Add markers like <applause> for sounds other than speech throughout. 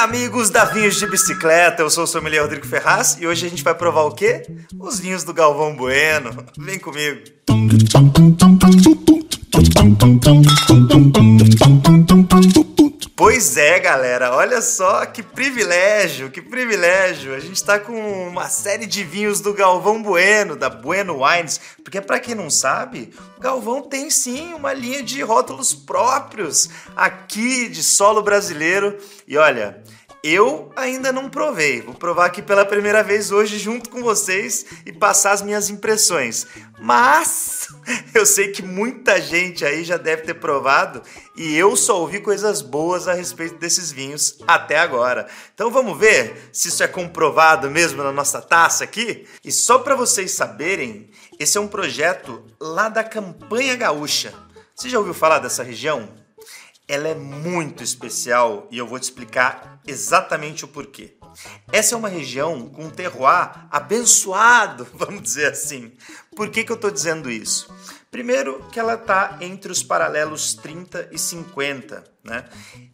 amigos da Vinhos de Bicicleta, eu sou o sommelier Rodrigo Ferraz e hoje a gente vai provar o quê? Os vinhos do Galvão Bueno. Vem comigo. Pois é, galera, olha só que privilégio, que privilégio. A gente está com uma série de vinhos do Galvão Bueno, da Bueno Wines, porque para quem não sabe, o Galvão tem sim uma linha de rótulos próprios aqui de solo brasileiro. E olha, eu ainda não provei. Vou provar aqui pela primeira vez hoje junto com vocês e passar as minhas impressões. Mas <laughs> eu sei que muita gente aí já deve ter provado e eu só ouvi coisas boas a respeito desses vinhos até agora. Então vamos ver se isso é comprovado mesmo na nossa taça aqui? E só para vocês saberem, esse é um projeto lá da Campanha Gaúcha. Você já ouviu falar dessa região? Ela é muito especial e eu vou te explicar exatamente o porquê. Essa é uma região com um terroir abençoado, <laughs> vamos dizer assim. Por que, que eu estou dizendo isso? Primeiro, que ela está entre os paralelos 30 e 50. Né?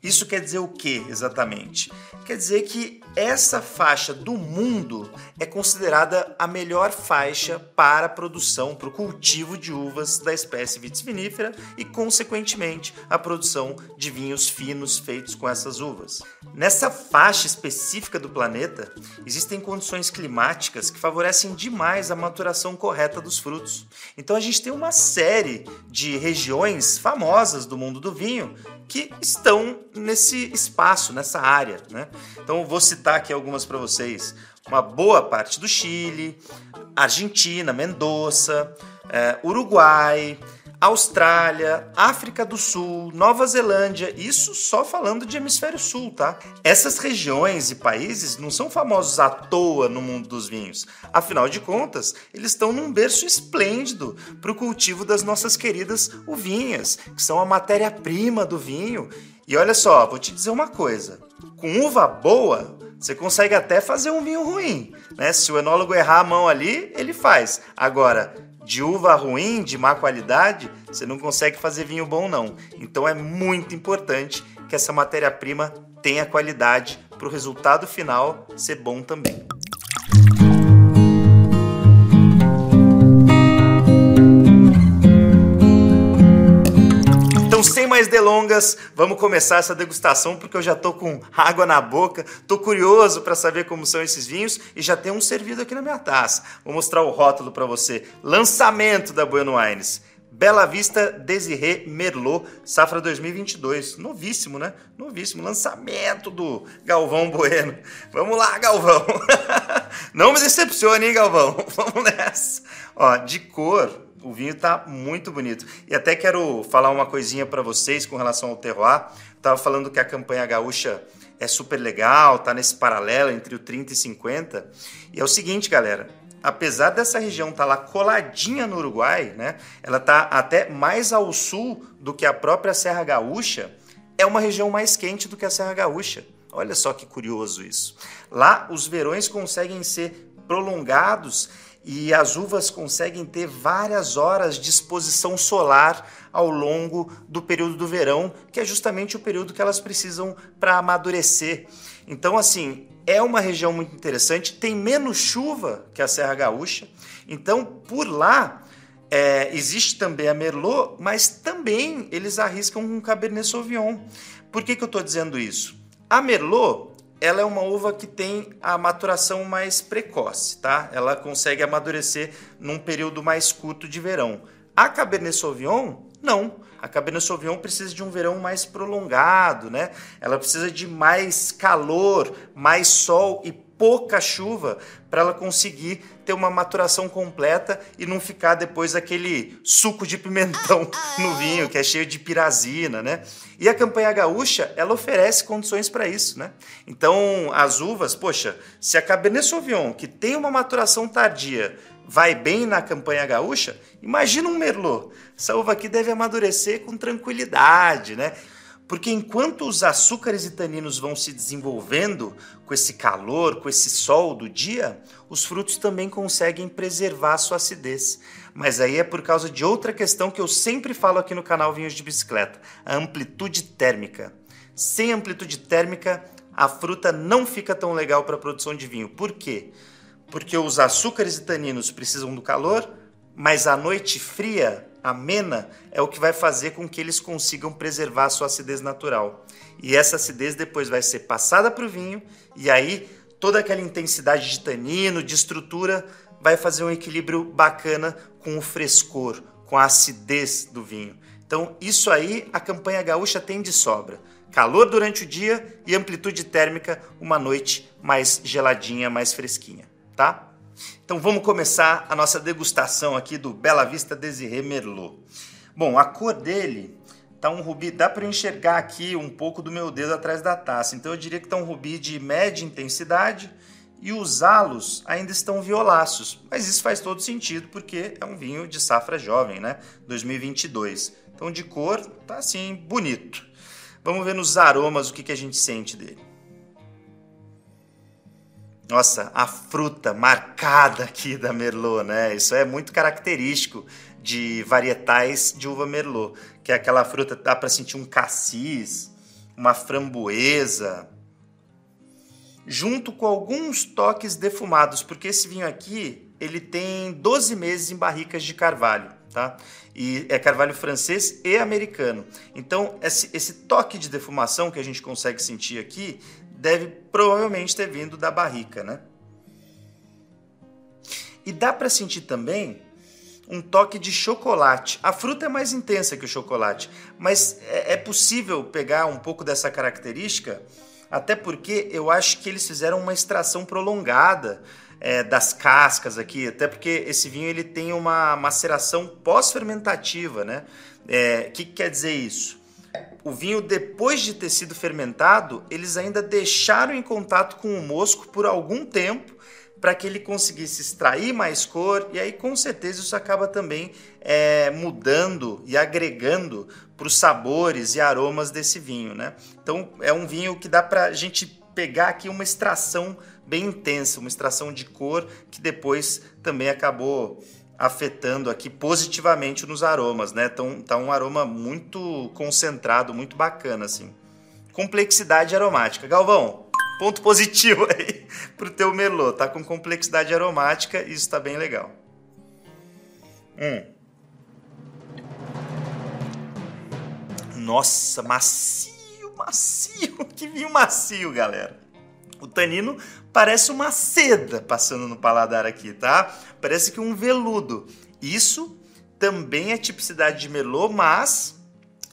Isso quer dizer o que exatamente? Quer dizer que essa faixa do mundo é considerada a melhor faixa para a produção, para o cultivo de uvas da espécie vitis vinífera e, consequentemente, a produção de vinhos finos feitos com essas uvas. Nessa faixa específica do planeta, existem condições climáticas que favorecem demais a maturação correta dos frutos. Então, a gente tem uma série de regiões famosas do mundo do vinho que estão nesse espaço, nessa área. Né? Então, vou citar aqui algumas para vocês. Uma boa parte do Chile, Argentina, Mendoza, é, Uruguai, Austrália, África do Sul, Nova Zelândia, isso só falando de hemisfério sul, tá? Essas regiões e países não são famosos à toa no mundo dos vinhos. Afinal de contas, eles estão num berço esplêndido para o cultivo das nossas queridas uvinhas, que são a matéria-prima do vinho. E olha só, vou te dizer uma coisa: com uva boa, você consegue até fazer um vinho ruim, né? Se o enólogo errar a mão ali, ele faz. Agora, de uva ruim, de má qualidade, você não consegue fazer vinho bom não. Então é muito importante que essa matéria-prima tenha qualidade para o resultado final ser bom também. Mais delongas, vamos começar essa degustação porque eu já tô com água na boca, tô curioso para saber como são esses vinhos e já tem um servido aqui na minha taça. Vou mostrar o rótulo para você. Lançamento da Bueno Wines. Bela Vista Desiré Merlot, safra 2022. Novíssimo, né? Novíssimo. Lançamento do Galvão Bueno. Vamos lá, Galvão. <laughs> Não me decepcione, hein, Galvão? <laughs> Vamos nessa. Ó, de cor, o vinho está muito bonito. E até quero falar uma coisinha para vocês com relação ao terroir. Estava falando que a campanha gaúcha é super legal, tá nesse paralelo entre o 30 e 50. E é o seguinte, galera, apesar dessa região estar tá lá coladinha no Uruguai, né? Ela tá até mais ao sul do que a própria Serra Gaúcha. É uma região mais quente do que a Serra Gaúcha. Olha só que curioso isso. Lá os verões conseguem ser prolongados e as uvas conseguem ter várias horas de exposição solar ao longo do período do verão, que é justamente o período que elas precisam para amadurecer. Então, assim, é uma região muito interessante, tem menos chuva que a Serra Gaúcha, então por lá é, existe também a Merlot, mas também eles arriscam um Cabernet Sauvignon. Por que, que eu estou dizendo isso? A Merlot ela é uma uva que tem a maturação mais precoce, tá? Ela consegue amadurecer num período mais curto de verão. A Cabernet Sauvignon, não. A Cabernet Sauvignon precisa de um verão mais prolongado, né? Ela precisa de mais calor, mais sol e pouca chuva para ela conseguir ter uma maturação completa e não ficar depois aquele suco de pimentão no vinho, que é cheio de pirazina, né? E a campanha gaúcha, ela oferece condições para isso, né? Então, as uvas, poxa, se a Cabernet Sauvignon, que tem uma maturação tardia, vai bem na campanha gaúcha, imagina um Merlot. Essa uva aqui deve amadurecer com tranquilidade, né? Porque enquanto os açúcares e taninos vão se desenvolvendo com esse calor, com esse sol do dia, os frutos também conseguem preservar sua acidez. Mas aí é por causa de outra questão que eu sempre falo aqui no canal Vinhos de Bicicleta: a amplitude térmica. Sem amplitude térmica, a fruta não fica tão legal para a produção de vinho. Por quê? Porque os açúcares e taninos precisam do calor, mas a noite fria, amena, é o que vai fazer com que eles consigam preservar a sua acidez natural. E essa acidez depois vai ser passada para o vinho, e aí toda aquela intensidade de tanino, de estrutura, vai fazer um equilíbrio bacana com o frescor, com a acidez do vinho. Então, isso aí a campanha gaúcha tem de sobra. Calor durante o dia e amplitude térmica uma noite mais geladinha, mais fresquinha, tá? Então vamos começar a nossa degustação aqui do Bela Vista Desiré Merlot. Bom, a cor dele tá um rubi, dá para enxergar aqui um pouco do meu dedo atrás da taça. Então eu diria que tá um rubi de média intensidade e os halos ainda estão violáceos. Mas isso faz todo sentido porque é um vinho de safra jovem, né? 2022. Então de cor tá assim bonito. Vamos ver nos aromas o que, que a gente sente dele. Nossa, a fruta marcada aqui da Merlot, né? Isso é muito característico de varietais de uva Merlot, que é aquela fruta dá para sentir um cassis, uma framboesa, junto com alguns toques defumados, porque esse vinho aqui, ele tem 12 meses em barricas de carvalho, tá? E é carvalho francês e americano. Então, esse, esse toque de defumação que a gente consegue sentir aqui deve provavelmente ter vindo da barrica, né? E dá para sentir também um toque de chocolate. A fruta é mais intensa que o chocolate, mas é, é possível pegar um pouco dessa característica, até porque eu acho que eles fizeram uma extração prolongada é, das cascas aqui, até porque esse vinho ele tem uma maceração pós-fermentativa, né? O é, que, que quer dizer isso? O vinho, depois de ter sido fermentado, eles ainda deixaram em contato com o mosco por algum tempo para que ele conseguisse extrair mais cor, e aí com certeza isso acaba também é, mudando e agregando para os sabores e aromas desse vinho. Né? Então é um vinho que dá para a gente pegar aqui uma extração bem intensa, uma extração de cor que depois também acabou afetando aqui positivamente nos aromas, né? Então tá um aroma muito concentrado, muito bacana assim. Complexidade aromática. Galvão, ponto positivo <laughs> aí pro teu Merlot, tá com complexidade aromática, e isso tá bem legal. Hum. Nossa, macio, macio, <laughs> que vinho macio, galera. O tanino parece uma seda passando no paladar aqui, tá? Parece que um veludo. Isso também é tipicidade de Merlot, mas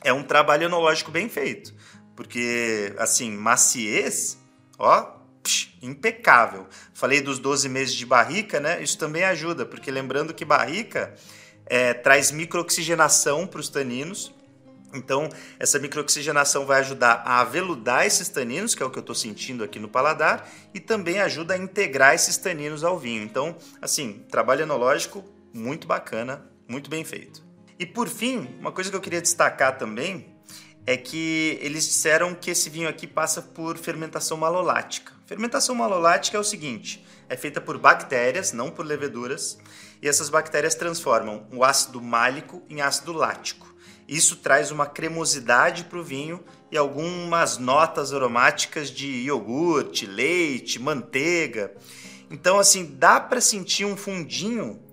é um trabalho enológico bem feito. Porque, assim, maciez, ó, psh, impecável. Falei dos 12 meses de barrica, né? Isso também ajuda, porque lembrando que barrica é, traz microoxigenação para os taninos então, essa microoxigenação vai ajudar a aveludar esses taninos, que é o que eu estou sentindo aqui no paladar, e também ajuda a integrar esses taninos ao vinho. Então, assim, trabalho enológico muito bacana, muito bem feito. E por fim, uma coisa que eu queria destacar também é que eles disseram que esse vinho aqui passa por fermentação malolática. Fermentação malolática é o seguinte: é feita por bactérias, não por leveduras, e essas bactérias transformam o ácido málico em ácido lático. Isso traz uma cremosidade para o vinho e algumas notas aromáticas de iogurte, leite, manteiga. Então, assim, dá para sentir um fundinho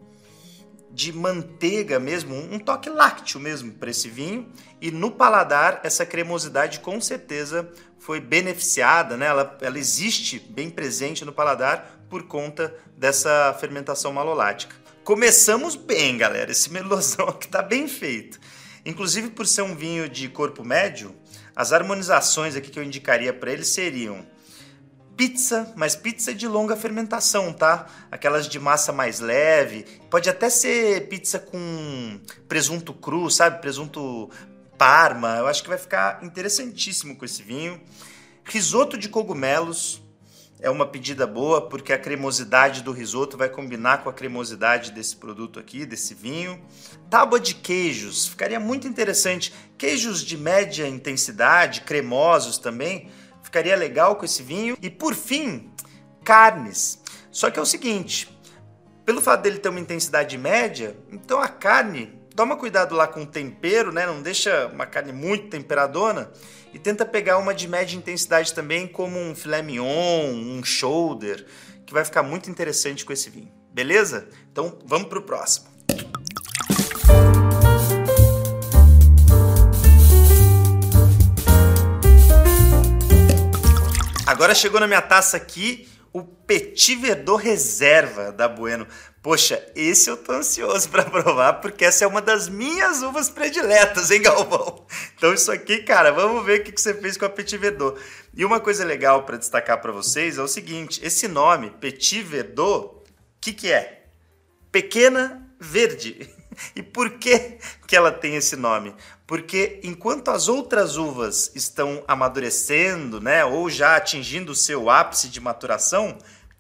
de manteiga mesmo, um toque lácteo mesmo para esse vinho. E no paladar, essa cremosidade com certeza foi beneficiada, né? ela, ela existe bem presente no paladar por conta dessa fermentação malolática. Começamos bem, galera. Esse melosão aqui está bem feito. Inclusive, por ser um vinho de corpo médio, as harmonizações aqui que eu indicaria para ele seriam pizza, mas pizza de longa fermentação, tá? Aquelas de massa mais leve. Pode até ser pizza com presunto cru, sabe? Presunto parma. Eu acho que vai ficar interessantíssimo com esse vinho. Risoto de cogumelos, é uma pedida boa porque a cremosidade do risoto vai combinar com a cremosidade desse produto aqui, desse vinho. Tábua de queijos, ficaria muito interessante. Queijos de média intensidade, cremosos também, ficaria legal com esse vinho. E por fim, carnes. Só que é o seguinte, pelo fato dele ter uma intensidade média, então a carne, toma cuidado lá com o tempero, né? Não deixa uma carne muito temperadona e tenta pegar uma de média intensidade também, como um filé mignon, um shoulder, que vai ficar muito interessante com esse vinho. Beleza? Então vamos para o próximo. Agora chegou na minha taça aqui o Petit Verdot Reserva da Bueno. Poxa, esse eu tô ansioso para provar, porque essa é uma das minhas uvas prediletas, hein, Galvão? Então isso aqui, cara, vamos ver o que você fez com a Verdot. E uma coisa legal para destacar para vocês é o seguinte, esse nome, Petit Verdot, o que que é? Pequena Verde. <laughs> E por que, que ela tem esse nome? Porque enquanto as outras uvas estão amadurecendo, né, ou já atingindo o seu ápice de maturação,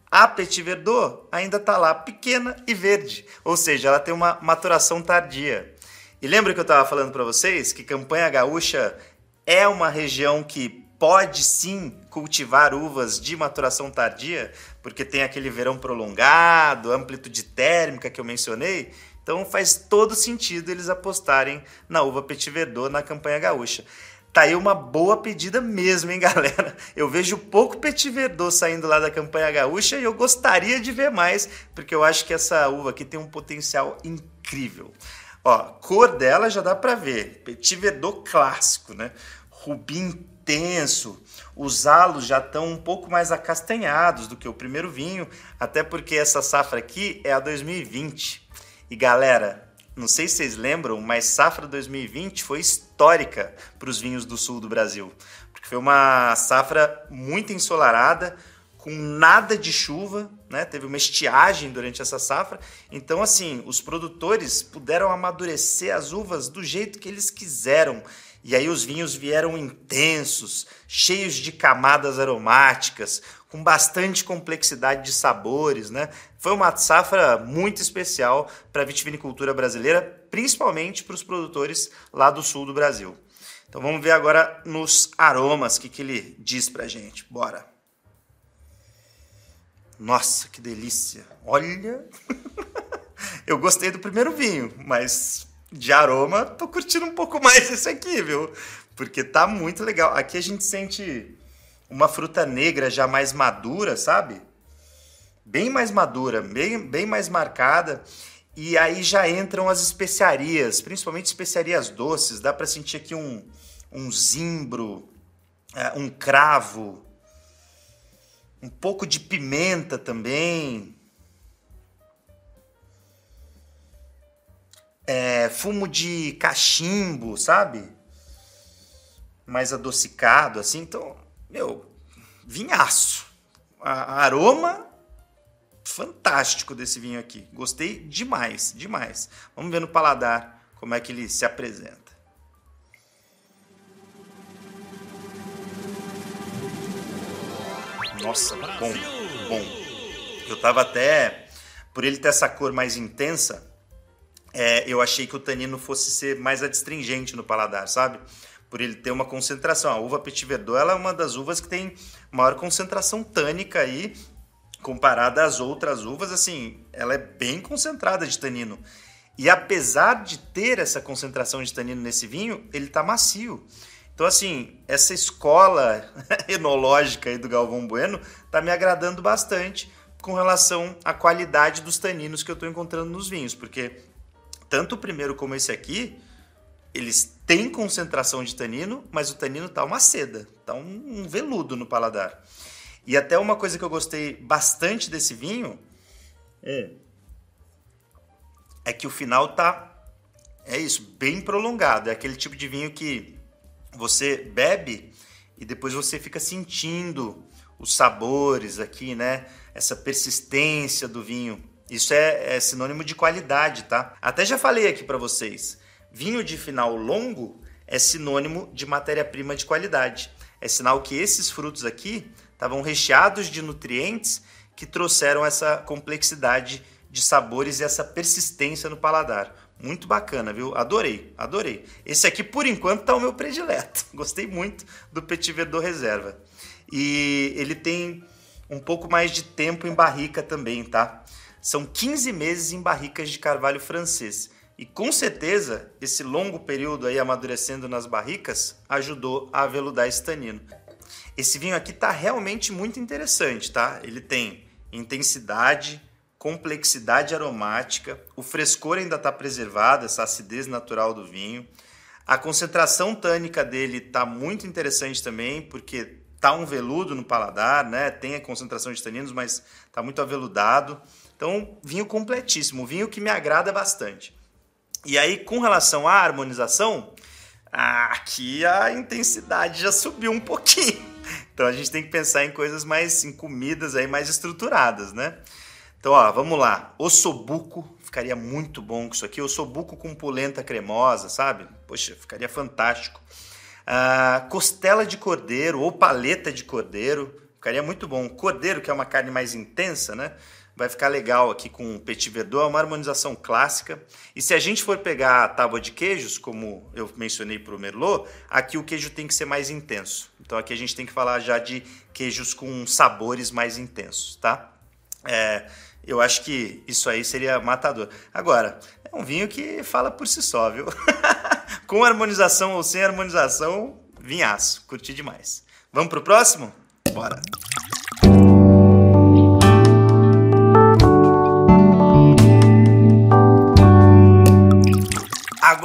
a Petit Verdot ainda está lá pequena e verde, ou seja, ela tem uma maturação tardia. E lembra que eu estava falando para vocês que Campanha Gaúcha é uma região que pode sim cultivar uvas de maturação tardia, porque tem aquele verão prolongado, amplitude térmica que eu mencionei. Então faz todo sentido eles apostarem na uva Petit Verdot na campanha gaúcha. Tá aí uma boa pedida mesmo, hein, <laughs> galera? Eu vejo pouco Petit Verdot saindo lá da campanha gaúcha e eu gostaria de ver mais, porque eu acho que essa uva aqui tem um potencial incrível. Ó, cor dela já dá para ver, Petit Verdot clássico, né? Rubi intenso, os halos já estão um pouco mais acastanhados do que o primeiro vinho, até porque essa safra aqui é a 2020. E galera, não sei se vocês lembram, mas safra 2020 foi histórica para os vinhos do sul do Brasil, porque foi uma safra muito ensolarada, com nada de chuva, né? Teve uma estiagem durante essa safra. Então, assim, os produtores puderam amadurecer as uvas do jeito que eles quiseram. E aí os vinhos vieram intensos, cheios de camadas aromáticas, com bastante complexidade de sabores, né? Foi uma safra muito especial para a vitivinicultura brasileira, principalmente para os produtores lá do sul do Brasil. Então vamos ver agora nos aromas o que, que ele diz para gente. Bora! Nossa, que delícia! Olha! <laughs> Eu gostei do primeiro vinho, mas de aroma tô curtindo um pouco mais esse aqui, viu? Porque tá muito legal. Aqui a gente sente uma fruta negra já mais madura, sabe? Bem mais madura, bem, bem mais marcada. E aí já entram as especiarias, principalmente especiarias doces. Dá para sentir aqui um, um zimbro, é, um cravo, um pouco de pimenta também. É, fumo de cachimbo, sabe? Mais adocicado, assim. Então, meu, vinhaço. A, aroma fantástico desse vinho aqui. Gostei demais, demais. Vamos ver no paladar como é que ele se apresenta. Nossa, bom, bom. Eu tava até, por ele ter essa cor mais intensa, é, eu achei que o tanino fosse ser mais adstringente no paladar, sabe? Por ele ter uma concentração. A uva Petit Verdot é uma das uvas que tem maior concentração tânica aí, comparada às outras uvas, assim, ela é bem concentrada de tanino. E apesar de ter essa concentração de tanino nesse vinho, ele tá macio. Então, assim, essa escola <laughs> enológica aí do Galvão Bueno tá me agradando bastante com relação à qualidade dos taninos que eu estou encontrando nos vinhos, porque tanto o primeiro como esse aqui, eles têm concentração de tanino, mas o tanino tá uma seda, tá um, um veludo no paladar. E até uma coisa que eu gostei bastante desse vinho é, é que o final tá é isso, bem prolongado. É aquele tipo de vinho que você bebe e depois você fica sentindo os sabores aqui, né? Essa persistência do vinho. Isso é, é sinônimo de qualidade, tá? Até já falei aqui para vocês. Vinho de final longo é sinônimo de matéria-prima de qualidade. É sinal que esses frutos aqui estavam recheados de nutrientes que trouxeram essa complexidade de sabores e essa persistência no paladar. Muito bacana, viu? Adorei, adorei. Esse aqui, por enquanto, tá o meu predileto. <laughs> Gostei muito do Petit Verdot Reserva. E ele tem um pouco mais de tempo em barrica também, tá? São 15 meses em barricas de carvalho francês. E com certeza, esse longo período aí amadurecendo nas barricas ajudou a aveludar esse tanino. Esse vinho aqui tá realmente muito interessante, tá? Ele tem intensidade, complexidade aromática, o frescor ainda está preservado, essa acidez natural do vinho. A concentração tânica dele está muito interessante também, porque tá um veludo no paladar, né? Tem a concentração de taninos, mas tá muito aveludado. Então, vinho completíssimo, vinho que me agrada bastante. E aí, com relação à harmonização, aqui a intensidade já subiu um pouquinho. <laughs> Então a gente tem que pensar em coisas mais em comidas aí mais estruturadas, né? Então, ó, vamos lá. Ossobuco ficaria muito bom com isso aqui. Ossobuco com polenta cremosa, sabe? Poxa, ficaria fantástico. Ah, costela de cordeiro ou paleta de cordeiro, ficaria muito bom. Cordeiro, que é uma carne mais intensa, né? Vai ficar legal aqui com o petit verdot, é uma harmonização clássica. E se a gente for pegar a tábua de queijos, como eu mencionei para o Merlot, aqui o queijo tem que ser mais intenso. Então aqui a gente tem que falar já de queijos com sabores mais intensos, tá? É, eu acho que isso aí seria matador. Agora, é um vinho que fala por si só, viu? <laughs> Com harmonização ou sem harmonização, vinhaço. Curti demais. Vamos pro próximo? Bora!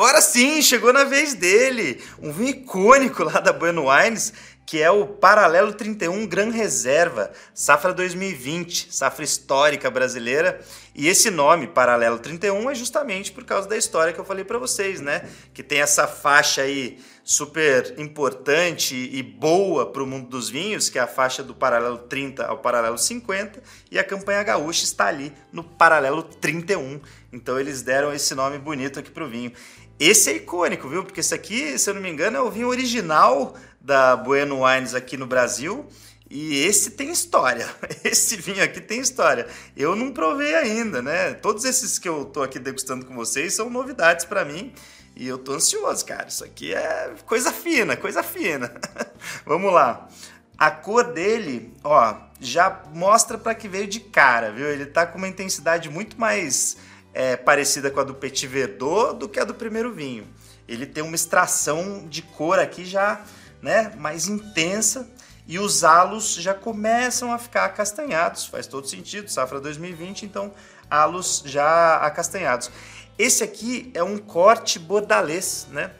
Agora sim, chegou na vez dele. Um vinho icônico lá da Bueno Wines que é o Paralelo 31 Gran Reserva, safra 2020, safra histórica brasileira. E esse nome, Paralelo 31, é justamente por causa da história que eu falei para vocês, né? Que tem essa faixa aí super importante e boa para o mundo dos vinhos, que é a faixa do paralelo 30 ao paralelo 50, e a campanha gaúcha está ali no paralelo 31. Então eles deram esse nome bonito aqui para o vinho. Esse é icônico, viu? Porque esse aqui, se eu não me engano, é o vinho original da Bueno Wines aqui no Brasil. E esse tem história. <laughs> Esse vinho aqui tem história. Eu não provei ainda, né? Todos esses que eu tô aqui degustando com vocês são novidades para mim. E eu tô ansioso, cara. Isso aqui é coisa fina, coisa fina. <laughs> Vamos lá. A cor dele, ó, já mostra para que veio de cara, viu? Ele tá com uma intensidade muito mais é, parecida com a do Petit Verdot do que a do primeiro vinho. Ele tem uma extração de cor aqui já né, mais intensa e os halos já começam a ficar acastanhados. Faz todo sentido, safra 2020, então halos já acastanhados. Esse aqui é um corte bordalês, né?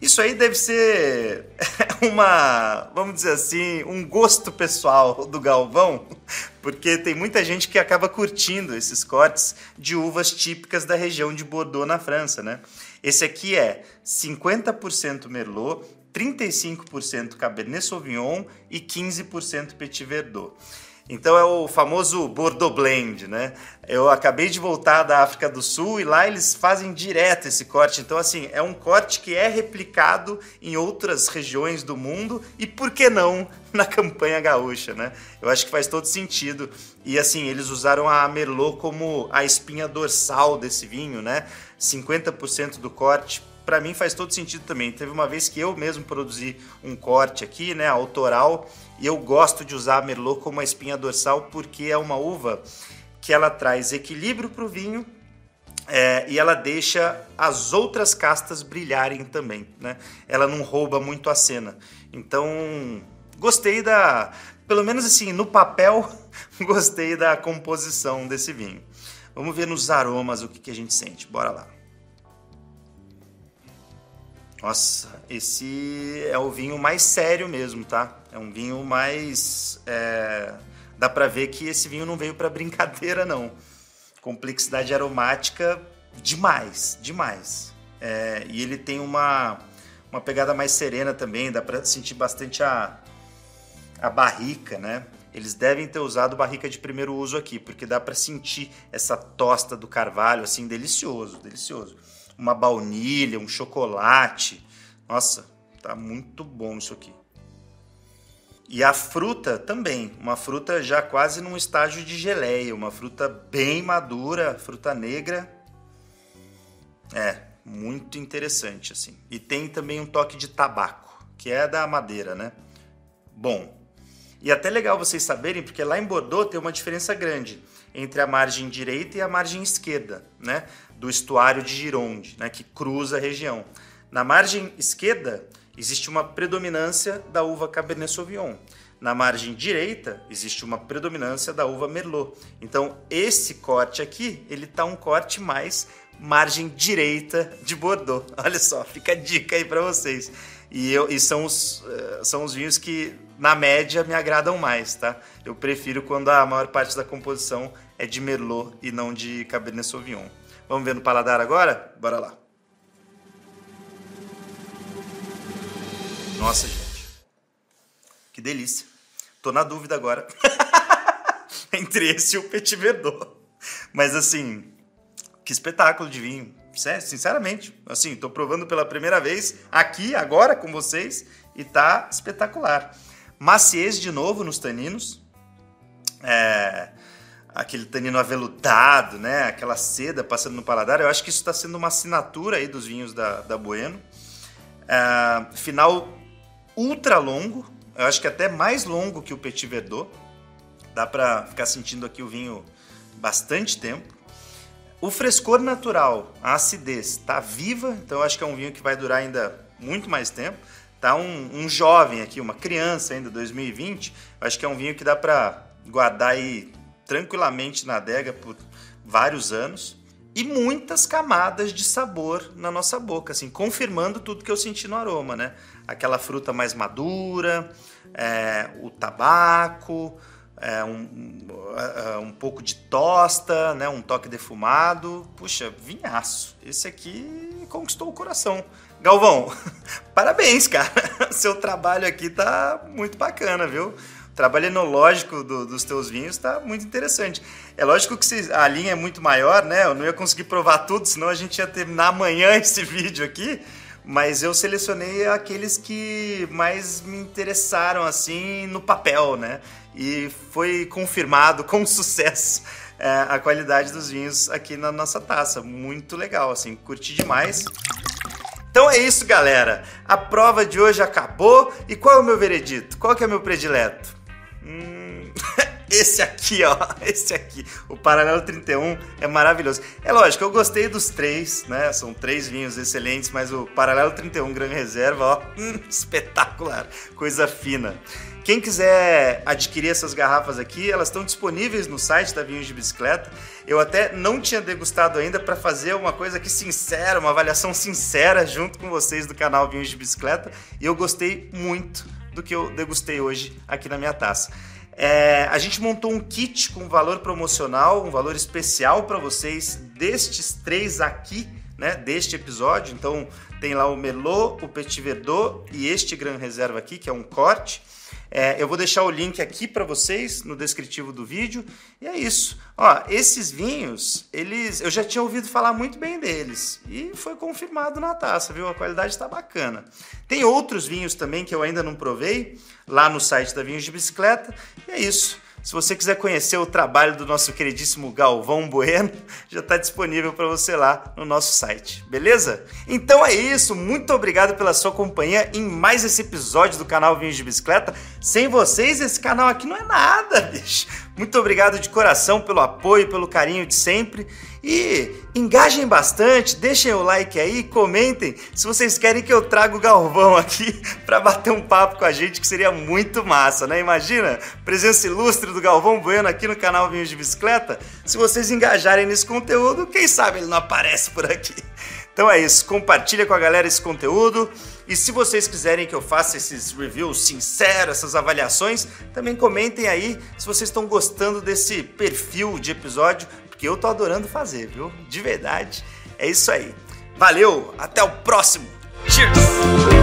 Isso aí deve ser <laughs> uma, vamos dizer assim, um gosto pessoal do Galvão, porque tem muita gente que acaba curtindo esses cortes de uvas típicas da região de Bordeaux na França, né? Esse aqui é 50% Merlot, 35% Cabernet Sauvignon e 15% Petit Verdot. Então é o famoso Bordeaux Blend, né? Eu acabei de voltar da África do Sul e lá eles fazem direto esse corte. Então, assim, é um corte que é replicado em outras regiões do mundo e, por que não, <laughs> na campanha gaúcha, né? Eu acho que faz todo sentido. E, assim, eles usaram a Merlot como a espinha dorsal desse vinho, né? 50% do corte para mim faz todo sentido também. Teve uma vez que eu mesmo produzi um corte aqui, né, autoral, e eu gosto de usar a Merlot como uma espinha dorsal porque é uma uva que ela traz equilíbrio para o vinho é, e ela deixa as outras castas brilharem também, né? Ela não rouba muito a cena. Então, gostei da, pelo menos assim, no papel, <laughs> gostei da composição desse vinho. Vamos ver nos aromas o que, que a gente sente. Bora lá. Nossa, esse é o vinho mais sério mesmo, tá? É um vinho mais. É... Dá pra ver que esse vinho não veio para <laughs> brincadeira, não. Complexidade aromática demais, demais. É... E ele tem uma, uma pegada mais serena também, dá pra sentir bastante a, a barrica, né? Eles devem ter usado barrica de primeiro uso aqui, porque dá para sentir essa tosta do carvalho, assim, delicioso, delicioso uma baunilha, um chocolate. Nossa, tá muito bom isso aqui. E a fruta também, uma fruta já quase num estágio de geleia, uma fruta bem madura, fruta negra. É, muito interessante assim. E tem também um toque de tabaco, que é da madeira, né? Bom, E até legal vocês saberem, porque lá em Bordeaux tem uma diferença grande entre a margem direita e a margem esquerda, né? Do estuário de Gironde, né? Que cruza a região. Na margem esquerda existe uma predominância da uva Cabernet Sauvignon. Na margem direita existe uma predominância da uva Merlot. Então esse corte aqui ele tá um corte mais margem direita de Bordeaux. <laughs> Olha só, fica a dica aí para vocês. E, eu, e são, os, uh, são os vinhos que, na média, me agradam mais, tá? Eu prefiro quando a maior parte da composição é de Merlot e não de Cabernet Sauvignon. Vamos ver no paladar agora? Bora lá. Nossa, gente. Que delícia. Tô na dúvida agora. <laughs> Entre esse e o Petit Verdot. Mas assim, que espetáculo de vinho. Sinceramente, assim, tô provando pela primeira vez aqui, agora com vocês, e tá espetacular. Maciez de novo nos taninos. É, aquele tanino aveludado, né? Aquela seda passando no paladar. Eu acho que isso está sendo uma assinatura aí dos vinhos da, da Bueno. É, final ultra longo. Eu acho que até mais longo que o Petit Verdot. Dá para ficar sentindo aqui o vinho bastante tempo. O frescor natural, a acidez, está viva, então eu acho que é um vinho que vai durar ainda muito mais tempo. Tá um, um jovem aqui, uma criança ainda, 2020, eu acho que é um vinho que dá para guardar aí tranquilamente na adega por vários anos e muitas camadas de sabor na nossa boca, assim, confirmando tudo que eu senti no aroma, né? Aquela fruta mais madura, é, o tabaco, é, um, é, um pouco de tosta, né, um toque defumado. Puxa, vinhaço. Esse aqui conquistou o coração. Galvão, <laughs> parabéns, cara. <laughs> Seu trabalho aqui tá muito bacana, viu? O trabalho enológico do, dos teus vinhos tá muito interessante. É lógico que a linha é muito maior, né? Eu não ia conseguir provar tudo, senão a gente ia terminar amanhã <laughs> esse vídeo aqui mas eu selecionei aqueles que mais me interessaram assim no papel, né? E foi confirmado com sucesso é, a qualidade dos vinhos aqui na nossa taça. Muito legal, assim, curti demais. Então é isso, galera. A prova de hoje acabou. E qual é o meu veredito? Qual que é o meu predileto? Hum... Esse aqui, ó, <laughs> esse aqui, o Paralelo 31 é maravilhoso. É lógico, eu gostei dos três, né? São três vinhos excelentes, mas o Paralelo 31 Gran Reserva, ó, <laughs> hum, espetacular, coisa fina. Quem quiser adquirir essas garrafas aqui, elas estão disponíveis no site da Vinhos de Bicicleta. Eu até não tinha degustado ainda para fazer uma coisa aqui sincera, uma avaliação sincera junto com vocês do canal Vinhos de Bicicleta. E eu gostei muito do que eu degustei hoje aqui na minha taça. É, a gente montou um kit com valor promocional, um valor especial para vocês destes três aqui, né? Deste episódio. Então tem lá o Merlot, o Petit Verdot e este Gran Reserva aqui, que é um corte. É, eu vou deixar o link aqui para vocês no descritivo do vídeo. E é isso. Ó, esses vinhos, eles, eu já tinha ouvido falar muito bem deles e foi confirmado na taça, viu? A qualidade está bacana. Tem outros vinhos também que eu ainda não provei lá no site da Vinhos de Bicicleta. E é isso. Se você quiser conhecer o trabalho do nosso queridíssimo Galvão Bueno, <laughs> já está disponível para você lá no nosso site, beleza? Então é isso, muito obrigado pela sua companhia em mais esse episódio do canal Vinhos de Bicicleta. Sem vocês, esse canal aqui não é nada, <laughs> bicho. Muito obrigado de coração pelo apoio, pelo carinho de sempre. E engajem bastante, deixem o like aí, comentem se vocês querem que eu traga o Galvão aqui <laughs> para bater um papo com a gente, que seria muito massa, né? Imagina, presença ilustre do Galvão Bueno aqui no canal Vinhos de Bicicleta. Se vocês engajarem nesse conteúdo, quem sabe ele não aparece por aqui. Então é isso, compartilha com a galera esse conteúdo. E se vocês quiserem que eu faça esses reviews sinceros, essas avaliações, também comentem aí se vocês estão gostando desse perfil de episódio, porque eu tô adorando fazer, viu? De verdade. É isso aí. Valeu, até o próximo. Cheers!